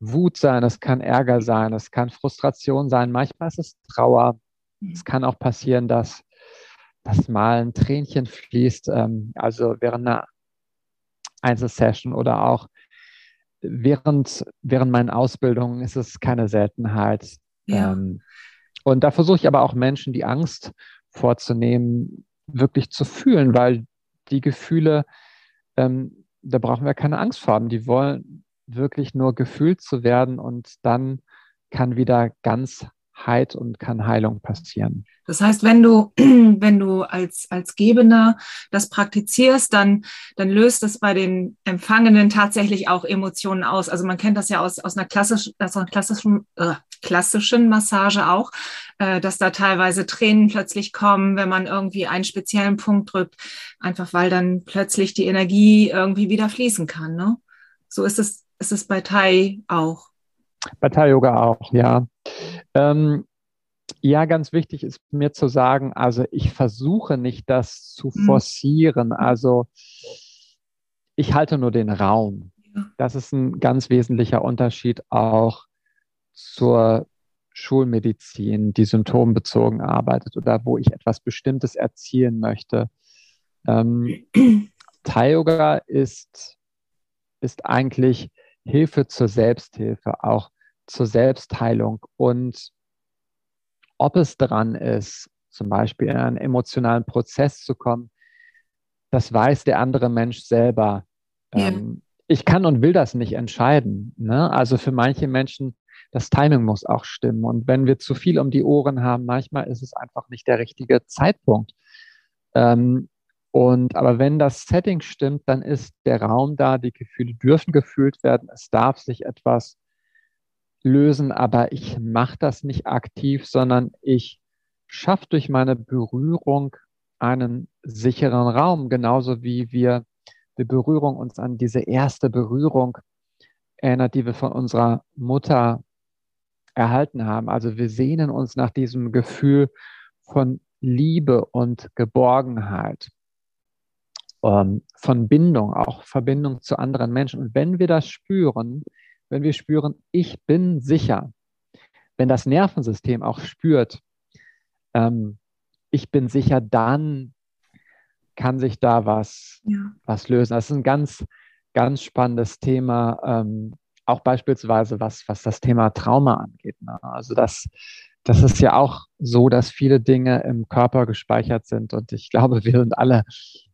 Wut sein, es kann Ärger sein, es kann Frustration sein, manchmal ist es Trauer. Es mhm. kann auch passieren, dass, dass mal ein Tränchen fließt, ähm, also während einer Einzelsession oder auch während, während meinen Ausbildungen ist es keine Seltenheit. Ja. Ähm, und da versuche ich aber auch Menschen die Angst vorzunehmen, wirklich zu fühlen, weil die Gefühle, ähm, da brauchen wir keine Angst vor haben. Die wollen wirklich nur gefühlt zu werden und dann kann wieder ganz Heit und kann Heilung passieren. Das heißt, wenn du, wenn du als, als Gebender das praktizierst, dann, dann löst es bei den Empfangenen tatsächlich auch Emotionen aus. Also man kennt das ja aus, aus einer, klassisch, aus einer klassischen, äh, klassischen Massage auch, äh, dass da teilweise Tränen plötzlich kommen, wenn man irgendwie einen speziellen Punkt drückt, einfach weil dann plötzlich die Energie irgendwie wieder fließen kann. Ne? So ist es, ist es bei Thai auch. Bei Thai Yoga auch, ja. Ähm, ja, ganz wichtig ist mir zu sagen, also ich versuche nicht, das zu mhm. forcieren. Also ich halte nur den Raum. Das ist ein ganz wesentlicher Unterschied auch zur Schulmedizin, die symptombezogen arbeitet oder wo ich etwas Bestimmtes erzielen möchte. Ähm, Thai-Yoga ist, ist eigentlich Hilfe zur Selbsthilfe, auch zur Selbstheilung und ob es dran ist, zum Beispiel in einen emotionalen Prozess zu kommen, das weiß der andere Mensch selber. Ja. Ähm, ich kann und will das nicht entscheiden. Ne? Also für manche Menschen, das Timing muss auch stimmen. Und wenn wir zu viel um die Ohren haben, manchmal ist es einfach nicht der richtige Zeitpunkt. Ähm, und aber wenn das Setting stimmt, dann ist der Raum da, die Gefühle dürfen gefühlt werden, es darf sich etwas lösen, aber ich mache das nicht aktiv, sondern ich schaffe durch meine Berührung einen sicheren Raum, genauso wie wir die Berührung uns an diese erste Berührung erinnert, die wir von unserer Mutter erhalten haben. Also wir sehnen uns nach diesem Gefühl von Liebe und Geborgenheit, ähm, von Bindung, auch Verbindung zu anderen Menschen. Und wenn wir das spüren, wenn wir spüren, ich bin sicher, wenn das Nervensystem auch spürt, ähm, ich bin sicher, dann kann sich da was, ja. was lösen. Das ist ein ganz, ganz spannendes Thema, ähm, auch beispielsweise was, was das Thema Trauma angeht. Ne? Also das, das ist ja auch so, dass viele Dinge im Körper gespeichert sind und ich glaube, wir sind alle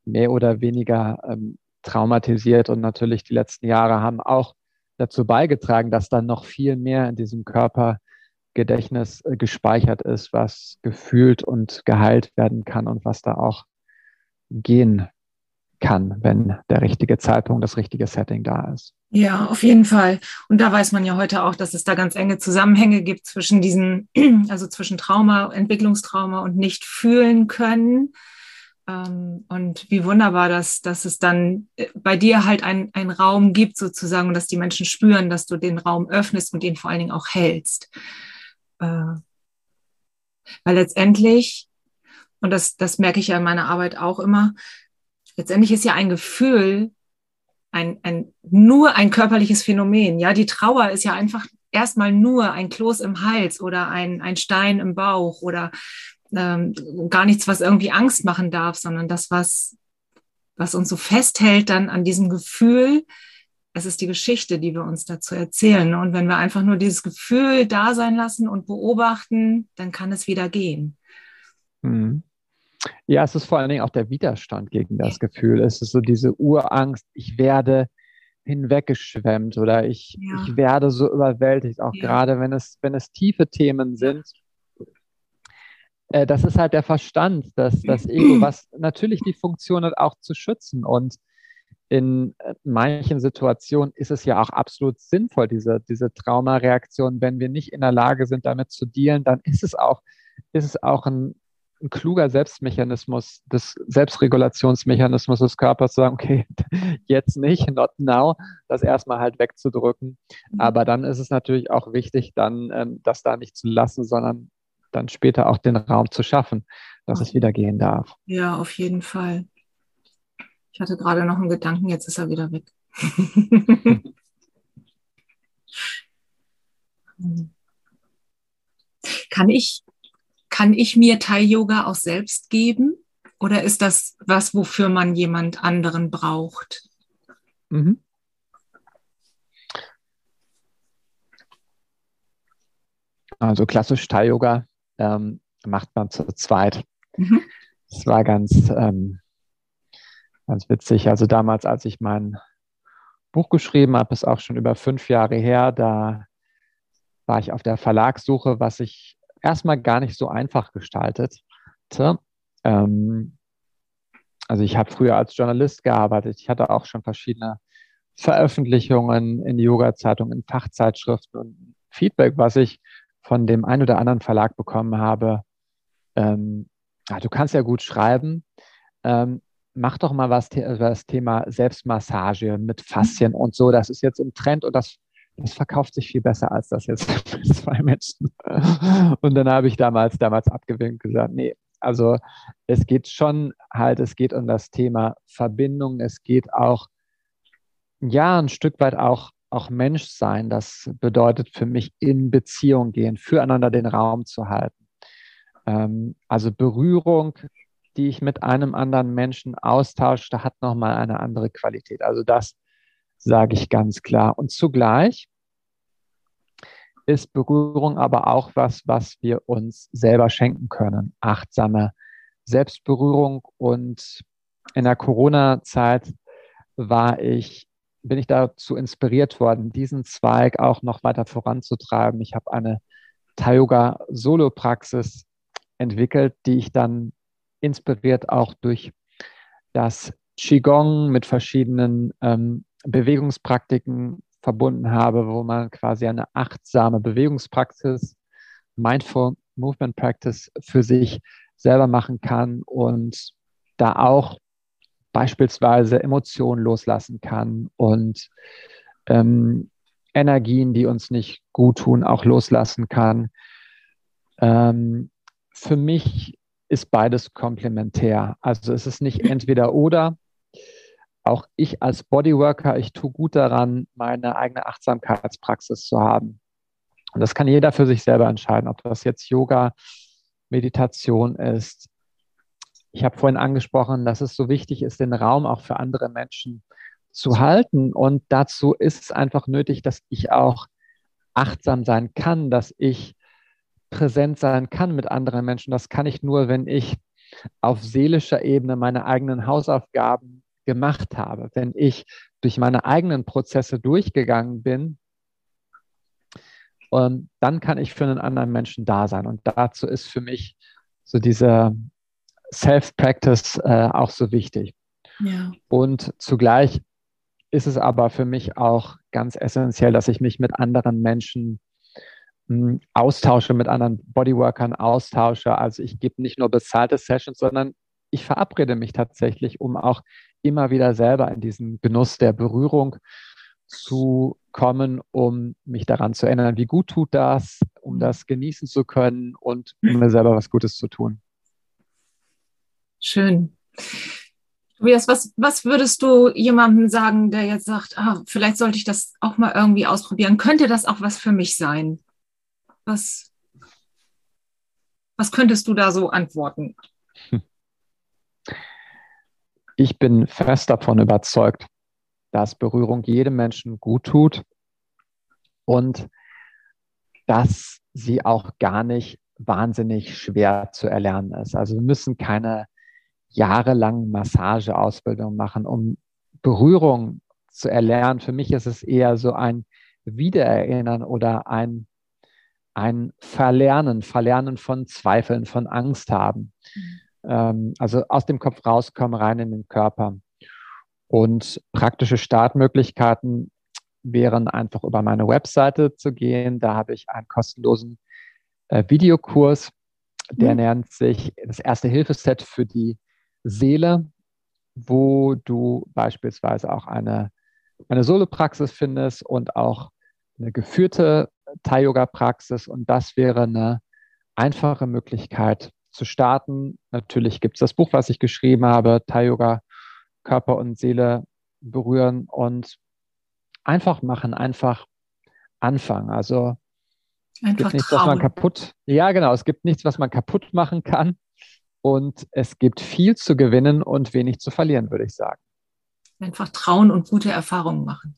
mehr oder weniger ähm, traumatisiert und natürlich die letzten Jahre haben auch dazu beigetragen, dass dann noch viel mehr in diesem Körpergedächtnis äh, gespeichert ist, was gefühlt und geheilt werden kann und was da auch gehen kann, wenn der richtige Zeitpunkt, das richtige Setting da ist. Ja, auf jeden Fall. Und da weiß man ja heute auch, dass es da ganz enge Zusammenhänge gibt zwischen diesen, also zwischen Trauma, Entwicklungstrauma und nicht fühlen können. Ähm, und wie wunderbar, dass, dass es dann äh, bei dir halt einen Raum gibt, sozusagen, und dass die Menschen spüren, dass du den Raum öffnest und ihn vor allen Dingen auch hältst. Äh, weil letztendlich, und das, das merke ich ja in meiner Arbeit auch immer, letztendlich ist ja ein Gefühl ein, ein, nur ein körperliches Phänomen. Ja, die Trauer ist ja einfach erstmal nur ein Kloß im Hals oder ein, ein Stein im Bauch oder ähm, gar nichts, was irgendwie Angst machen darf, sondern das, was, was uns so festhält dann an diesem Gefühl, es ist die Geschichte, die wir uns dazu erzählen. Und wenn wir einfach nur dieses Gefühl da sein lassen und beobachten, dann kann es wieder gehen. Mhm. Ja, es ist vor allen Dingen auch der Widerstand gegen das Gefühl. Es ist so diese Urangst, ich werde hinweggeschwemmt oder ich, ja. ich werde so überwältigt, auch ja. gerade wenn es, wenn es tiefe Themen sind, äh, das ist halt der Verstand, das, das Ego, was natürlich die Funktion hat, auch zu schützen. Und in äh, manchen Situationen ist es ja auch absolut sinnvoll, diese, diese Traumareaktion. Wenn wir nicht in der Lage sind, damit zu dealen, dann ist es auch, ist es auch ein, ein kluger Selbstmechanismus, des Selbstregulationsmechanismus des Körpers zu sagen, okay, jetzt nicht, not now, das erstmal halt wegzudrücken. Mhm. Aber dann ist es natürlich auch wichtig, dann ähm, das da nicht zu lassen, sondern dann später auch den Raum zu schaffen, dass es wieder gehen darf. Ja, auf jeden Fall. Ich hatte gerade noch einen Gedanken, jetzt ist er wieder weg. kann ich, kann ich mir Thai-Yoga auch selbst geben? Oder ist das was, wofür man jemand anderen braucht? Mhm. Also klassisch Thai-Yoga ähm, macht man zu zweit. Mhm. Das war ganz, ähm, ganz witzig. Also damals, als ich mein Buch geschrieben habe, ist auch schon über fünf Jahre her, da war ich auf der Verlagssuche, was ich erstmal gar nicht so einfach gestaltet. Ähm, also ich habe früher als Journalist gearbeitet. Ich hatte auch schon verschiedene Veröffentlichungen in Yoga-Zeitungen, in Fachzeitschriften und Feedback, was ich von dem einen oder anderen Verlag bekommen habe. Ähm, ja, du kannst ja gut schreiben. Ähm, mach doch mal was über das Thema Selbstmassage mit Faszien und so. Das ist jetzt im Trend und das das verkauft sich viel besser als das jetzt mit zwei Menschen. Und dann habe ich damals, damals abgewinkt gesagt, nee, also es geht schon halt, es geht um das Thema Verbindung, es geht auch, ja, ein Stück weit auch, auch Menschsein. Das bedeutet für mich in Beziehung gehen, füreinander den Raum zu halten. Ähm, also Berührung, die ich mit einem anderen Menschen austausche, hat nochmal eine andere Qualität. Also das sage ich ganz klar. Und zugleich ist Berührung aber auch was, was wir uns selber schenken können. Achtsame Selbstberührung. Und in der Corona-Zeit war ich, bin ich dazu inspiriert worden, diesen Zweig auch noch weiter voranzutreiben. Ich habe eine Tayoga-Solo-Praxis entwickelt, die ich dann inspiriert auch durch das Qigong mit verschiedenen ähm, Bewegungspraktiken verbunden habe, wo man quasi eine achtsame Bewegungspraxis, Mindful Movement Practice für sich selber machen kann und da auch beispielsweise Emotionen loslassen kann und ähm, Energien, die uns nicht gut tun, auch loslassen kann. Ähm, für mich ist beides komplementär. Also es ist nicht entweder oder, auch ich als Bodyworker, ich tue gut daran, meine eigene Achtsamkeitspraxis zu haben. Und das kann jeder für sich selber entscheiden, ob das jetzt Yoga, Meditation ist. Ich habe vorhin angesprochen, dass es so wichtig ist, den Raum auch für andere Menschen zu halten. Und dazu ist es einfach nötig, dass ich auch achtsam sein kann, dass ich präsent sein kann mit anderen Menschen. Das kann ich nur, wenn ich auf seelischer Ebene meine eigenen Hausaufgaben gemacht habe, wenn ich durch meine eigenen Prozesse durchgegangen bin, und dann kann ich für einen anderen Menschen da sein. Und dazu ist für mich so diese Self-Practice äh, auch so wichtig. Ja. Und zugleich ist es aber für mich auch ganz essentiell, dass ich mich mit anderen Menschen mh, hm, austausche, mit anderen Bodyworkern austausche. Also ich gebe nicht nur bezahlte Sessions, sondern ich verabrede mich tatsächlich, um auch immer wieder selber in diesen Genuss der Berührung zu kommen, um mich daran zu erinnern, wie gut tut das, um mhm. das genießen zu können und um mir selber was Gutes zu tun. Schön. Tobias, was, was würdest du jemandem sagen, der jetzt sagt, ah, vielleicht sollte ich das auch mal irgendwie ausprobieren? Könnte das auch was für mich sein? Was, was könntest du da so antworten? Ich bin fest davon überzeugt, dass Berührung jedem Menschen gut tut und dass sie auch gar nicht wahnsinnig schwer zu erlernen ist. Also wir müssen keine jahrelangen Massageausbildung machen, um Berührung zu erlernen. Für mich ist es eher so ein Wiedererinnern oder ein, ein Verlernen, Verlernen von Zweifeln, von Angst haben. Ähm, also aus dem Kopf rauskommen, rein in den Körper. Und praktische Startmöglichkeiten wären einfach über meine Webseite zu gehen. Da habe ich einen kostenlosen äh, Videokurs Der mhm. nennt sich das erste Hilfeset für die Seele, wo du beispielsweise auch eine, eine Solo-Praxis findest und auch eine geführte Thai-Yoga-Praxis. Und das wäre eine einfache Möglichkeit zu starten. Natürlich gibt es das Buch, was ich geschrieben habe, Thai-Yoga, Körper und Seele berühren und einfach machen, einfach anfangen. Also es gibt nichts, was man kaputt. Ja, genau. Es gibt nichts, was man kaputt machen kann. Und es gibt viel zu gewinnen und wenig zu verlieren, würde ich sagen. Einfach trauen und gute Erfahrungen machen.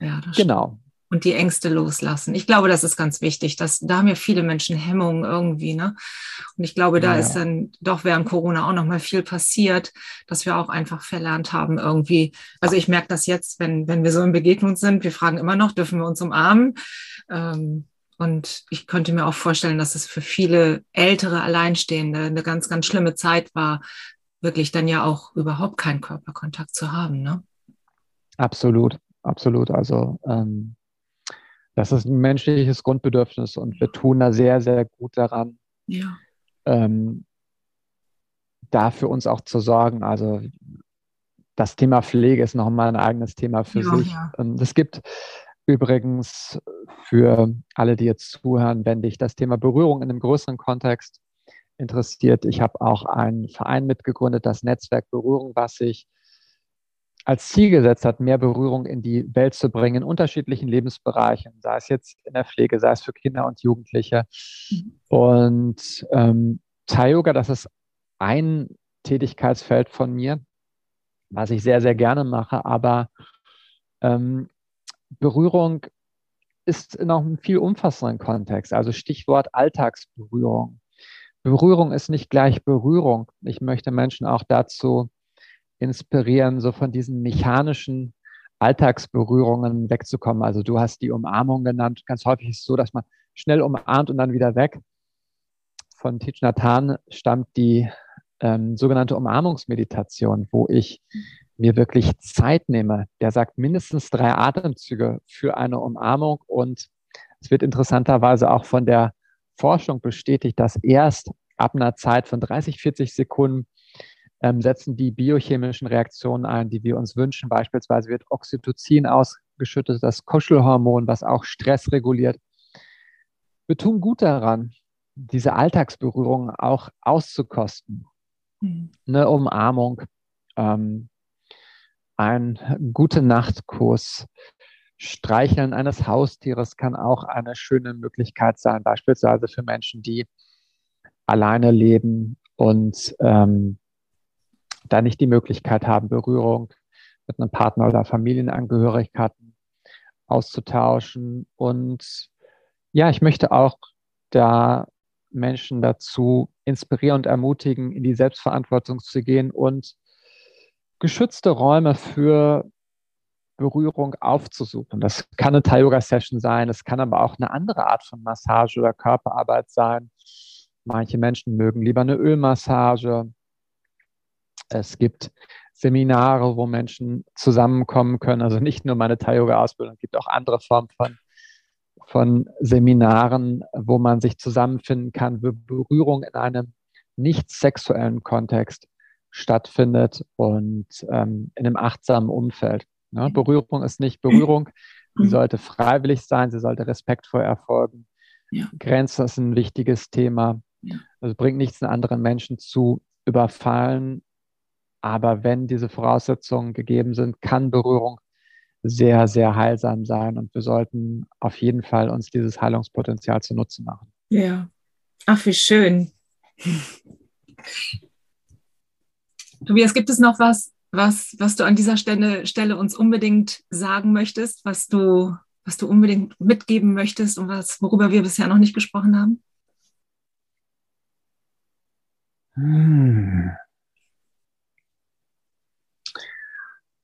Ja, das genau. Stimmt und die Ängste loslassen. Ich glaube, das ist ganz wichtig. Das, da haben ja viele Menschen Hemmungen irgendwie. Ne? Und ich glaube, da ja. ist dann doch während Corona auch noch mal viel passiert, dass wir auch einfach verlernt haben irgendwie. Also ich merke das jetzt, wenn, wenn wir so in Begegnung sind, wir fragen immer noch, dürfen wir uns umarmen? Ähm, und ich könnte mir auch vorstellen, dass es für viele ältere Alleinstehende eine ganz, ganz schlimme Zeit war, wirklich dann ja auch überhaupt keinen Körperkontakt zu haben. Ne? Absolut, absolut. Also ähm, das ist ein menschliches Grundbedürfnis und wir tun da sehr, sehr gut daran, ja. ähm, da für uns auch zu sorgen. Also das Thema Pflege ist nochmal ein eigenes Thema für ja, sich. Ja. Es gibt übrigens für alle, die jetzt zuhören, wenn dich das Thema Berührung in einem größeren Kontext interessiert, ich habe auch einen Verein mitgegründet, das Netzwerk Berührung, was sich als Ziel gesetzt hat, mehr Berührung in die Welt zu bringen, in unterschiedlichen Lebensbereichen, sei es jetzt in der Pflege, sei es für Kinder und Jugendliche. Mhm. Und ähm, Thai Yoga, das ist ein Tätigkeitsfeld von mir, was ich sehr, sehr gerne mache, aber ähm, Berührung ist in einem viel umfassenderen Kontext, also Stichwort Alltagsberührung. Berührung ist nicht gleich Berührung. Ich möchte Menschen auch dazu inspirieren, so von diesen mechanischen Alltagsberührungen wegzukommen. Also du hast die Umarmung genannt. Ganz häufig ist es so, dass man schnell umarmt und dann wieder weg. Von Thich Nhat stammt die ähm, sogenannte Umarmungsmeditation, wo ich mir wirklich Zeit nehme. Der sagt mindestens drei Atemzüge für eine Umarmung und es wird interessanterweise auch von der Forschung bestätigt, dass erst ab einer Zeit von 30, 40 Sekunden ähm, setzen die biochemischen Reaktionen ein, die wir uns wünschen. Beispielsweise wird Oxytocin ausgeschüttet, das Kuschelhormon, was auch Stress reguliert. Wir tun gut daran, diese Alltagsberührungen auch auszukosten. Mhm. Eine Umarmung, ähm, ein gute Nachtkuss, Streicheln eines Haustieres kann auch eine schöne Möglichkeit sein, beispielsweise für Menschen, die alleine leben und ähm, da nicht die Möglichkeit haben, Berührung mit einem Partner oder Familienangehörigkeiten auszutauschen. Und ja, ich möchte auch da Menschen dazu inspirieren und ermutigen, in die Selbstverantwortung zu gehen und geschützte Räume für Berührung aufzusuchen. Das kann eine Thai-Yoga-Session sein, es kann aber auch eine andere Art von Massage oder Körperarbeit sein. Manche Menschen mögen lieber eine Ölmassage. Es gibt Seminare, wo Menschen zusammenkommen können. Also nicht nur meine Thai-Yoga-Ausbildung, es gibt auch andere Formen von, von Seminaren, wo man sich zusammenfinden kann, wo Berührung in einem nicht sexuellen Kontext stattfindet und ähm, in einem achtsamen Umfeld. Ne? Berührung ist nicht Berührung, sie mhm. sollte freiwillig sein, sie sollte respektvoll erfolgen. Ja. Grenzen ist ein wichtiges Thema. Ja. Also bringt nichts, einen anderen Menschen zu überfallen aber wenn diese Voraussetzungen gegeben sind, kann Berührung sehr, sehr heilsam sein. Und wir sollten auf jeden Fall uns dieses Heilungspotenzial zunutze machen. Ja. Ach, wie schön. Tobias, gibt es noch was, was, was du an dieser Stelle, Stelle uns unbedingt sagen möchtest, was du, was du unbedingt mitgeben möchtest und was, worüber wir bisher noch nicht gesprochen haben? Hm.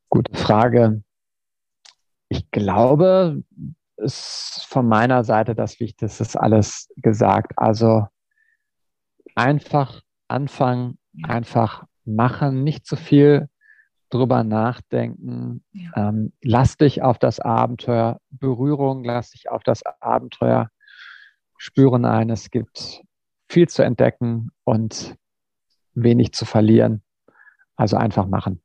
Gute Frage. Ich glaube, ist von meiner Seite das Wichtigste, ist alles gesagt. Also einfach anfangen, einfach machen, nicht zu viel drüber nachdenken. Ja. Ähm, lass dich auf das Abenteuer Berührung, lass dich auf das Abenteuer spüren ein. Es gibt viel zu entdecken und wenig zu verlieren. Also einfach machen.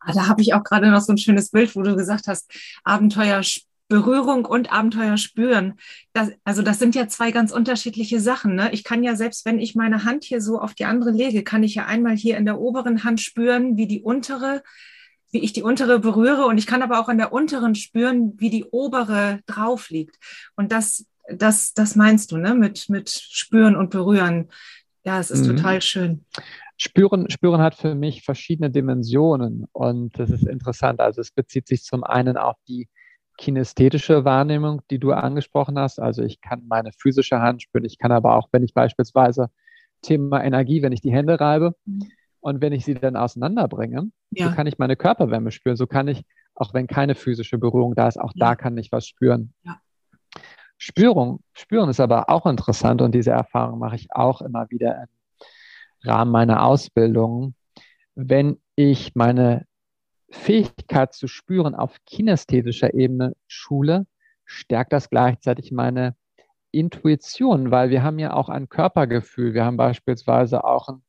Ah, da habe ich auch gerade noch so ein schönes Bild, wo du gesagt hast, Abenteuer Berührung und Abenteuer spüren. Das, also das sind ja zwei ganz unterschiedliche Sachen. Ne? Ich kann ja selbst, wenn ich meine Hand hier so auf die andere lege, kann ich ja einmal hier in der oberen Hand spüren, wie die untere, wie ich die untere berühre. Und ich kann aber auch an der unteren spüren, wie die obere drauf liegt. Und das, das, das meinst du, ne? Mit, mit spüren und berühren. Ja, es ist mhm. total schön. Spüren, Spüren hat für mich verschiedene Dimensionen und das ist interessant. Also es bezieht sich zum einen auf die kinästhetische Wahrnehmung, die du angesprochen hast. Also ich kann meine physische Hand spüren, ich kann aber auch, wenn ich beispielsweise Thema Energie, wenn ich die Hände reibe mhm. und wenn ich sie dann auseinanderbringe, ja. so kann ich meine Körperwärme spüren. So kann ich, auch wenn keine physische Berührung da ist, auch ja. da kann ich was spüren. Ja. Spürung, spüren ist aber auch interessant und diese Erfahrung mache ich auch immer wieder im Rahmen meiner Ausbildung. Wenn ich meine Fähigkeit zu spüren auf kinästhetischer Ebene schule, stärkt das gleichzeitig meine Intuition, weil wir haben ja auch ein Körpergefühl. Wir haben beispielsweise auch ein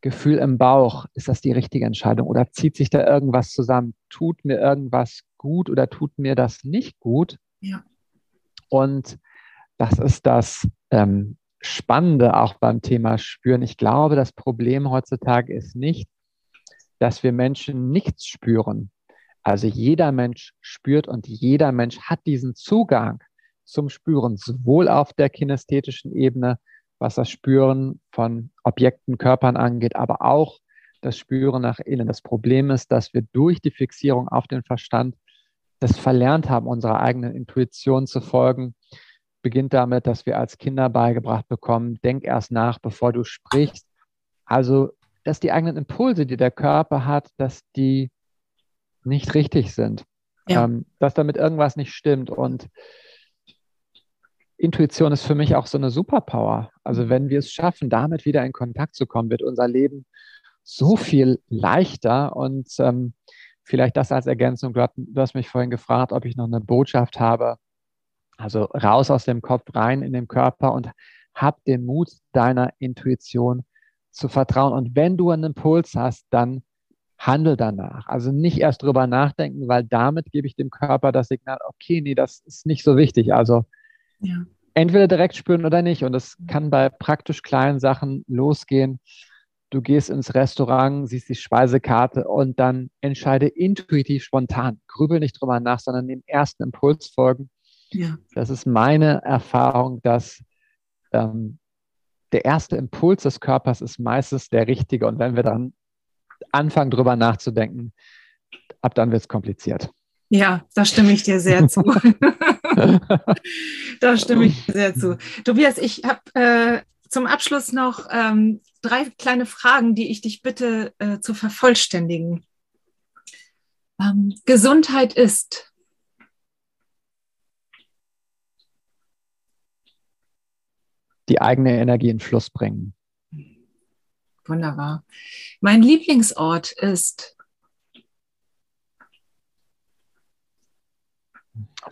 Gefühl im Bauch. Ist das die richtige Entscheidung oder zieht sich da irgendwas zusammen? Tut mir irgendwas gut oder tut mir das nicht gut? Ja. Und das ist das ähm, Spannende auch beim Thema Spüren. Ich glaube, das Problem heutzutage ist nicht, dass wir Menschen nichts spüren. Also jeder Mensch spürt und jeder Mensch hat diesen Zugang zum Spüren, sowohl auf der kinästhetischen Ebene, was das Spüren von Objekten, Körpern angeht, aber auch das Spüren nach innen. Das Problem ist, dass wir durch die Fixierung auf den Verstand das verlernt haben, unserer eigenen Intuition zu folgen. Beginnt damit, dass wir als Kinder beigebracht bekommen, denk erst nach, bevor du sprichst. Also dass die eigenen Impulse, die der Körper hat, dass die nicht richtig sind. Ja. Ähm, dass damit irgendwas nicht stimmt. Und Intuition ist für mich auch so eine Superpower. Also wenn wir es schaffen, damit wieder in Kontakt zu kommen, wird unser Leben so viel leichter. Und ähm, vielleicht das als Ergänzung. Du, hast, du hast mich vorhin gefragt, ob ich noch eine Botschaft habe. Also raus aus dem Kopf, rein in den Körper und hab den Mut deiner Intuition zu vertrauen. Und wenn du einen Impuls hast, dann handel danach. Also nicht erst drüber nachdenken, weil damit gebe ich dem Körper das Signal, okay, nee, das ist nicht so wichtig. Also ja. entweder direkt spüren oder nicht. Und das kann bei praktisch kleinen Sachen losgehen. Du gehst ins Restaurant, siehst die Speisekarte und dann entscheide intuitiv spontan. Grübel nicht drüber nach, sondern dem ersten Impuls folgen. Ja. Das ist meine Erfahrung, dass ähm, der erste Impuls des Körpers ist meistens der richtige. Und wenn wir dann anfangen, drüber nachzudenken, ab dann wird es kompliziert. Ja, da stimme ich dir sehr zu. da stimme ich dir sehr zu. Tobias, ich habe äh, zum Abschluss noch ähm, drei kleine Fragen, die ich dich bitte äh, zu vervollständigen. Ähm, Gesundheit ist. Die eigene Energie in Fluss bringen. Wunderbar. Mein Lieblingsort ist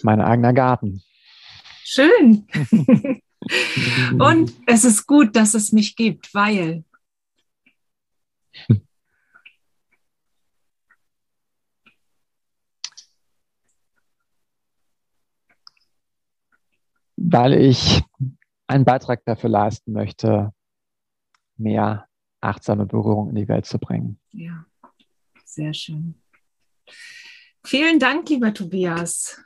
mein eigener Garten. Schön. Und es ist gut, dass es mich gibt, weil. Weil ich einen Beitrag dafür leisten möchte, mehr achtsame Berührung in die Welt zu bringen. Ja, sehr schön. Vielen Dank, lieber Tobias.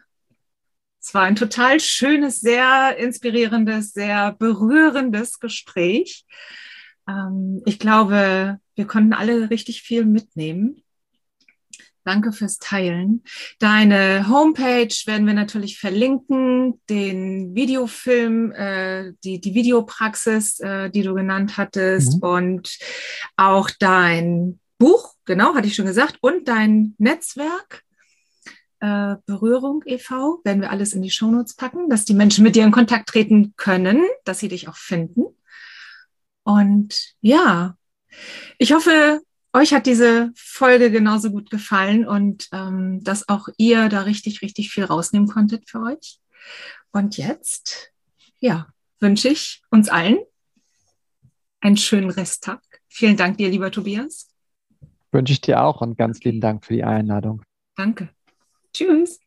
Es war ein total schönes, sehr inspirierendes, sehr berührendes Gespräch. Ähm, ich glaube, wir konnten alle richtig viel mitnehmen. Danke fürs Teilen. Deine Homepage werden wir natürlich verlinken, den Videofilm, äh, die, die Videopraxis, äh, die du genannt hattest mhm. und auch dein Buch, genau, hatte ich schon gesagt, und dein Netzwerk. Äh, Berührung e.V. werden wir alles in die Shownotes packen, dass die Menschen mit dir in Kontakt treten können, dass sie dich auch finden. Und ja, ich hoffe, euch hat diese Folge genauso gut gefallen und ähm, dass auch ihr da richtig, richtig viel rausnehmen konntet für euch. Und jetzt, ja, wünsche ich uns allen einen schönen Resttag. Vielen Dank dir, lieber Tobias. Wünsche ich dir auch und ganz lieben Dank für die Einladung. Danke. Tschüss.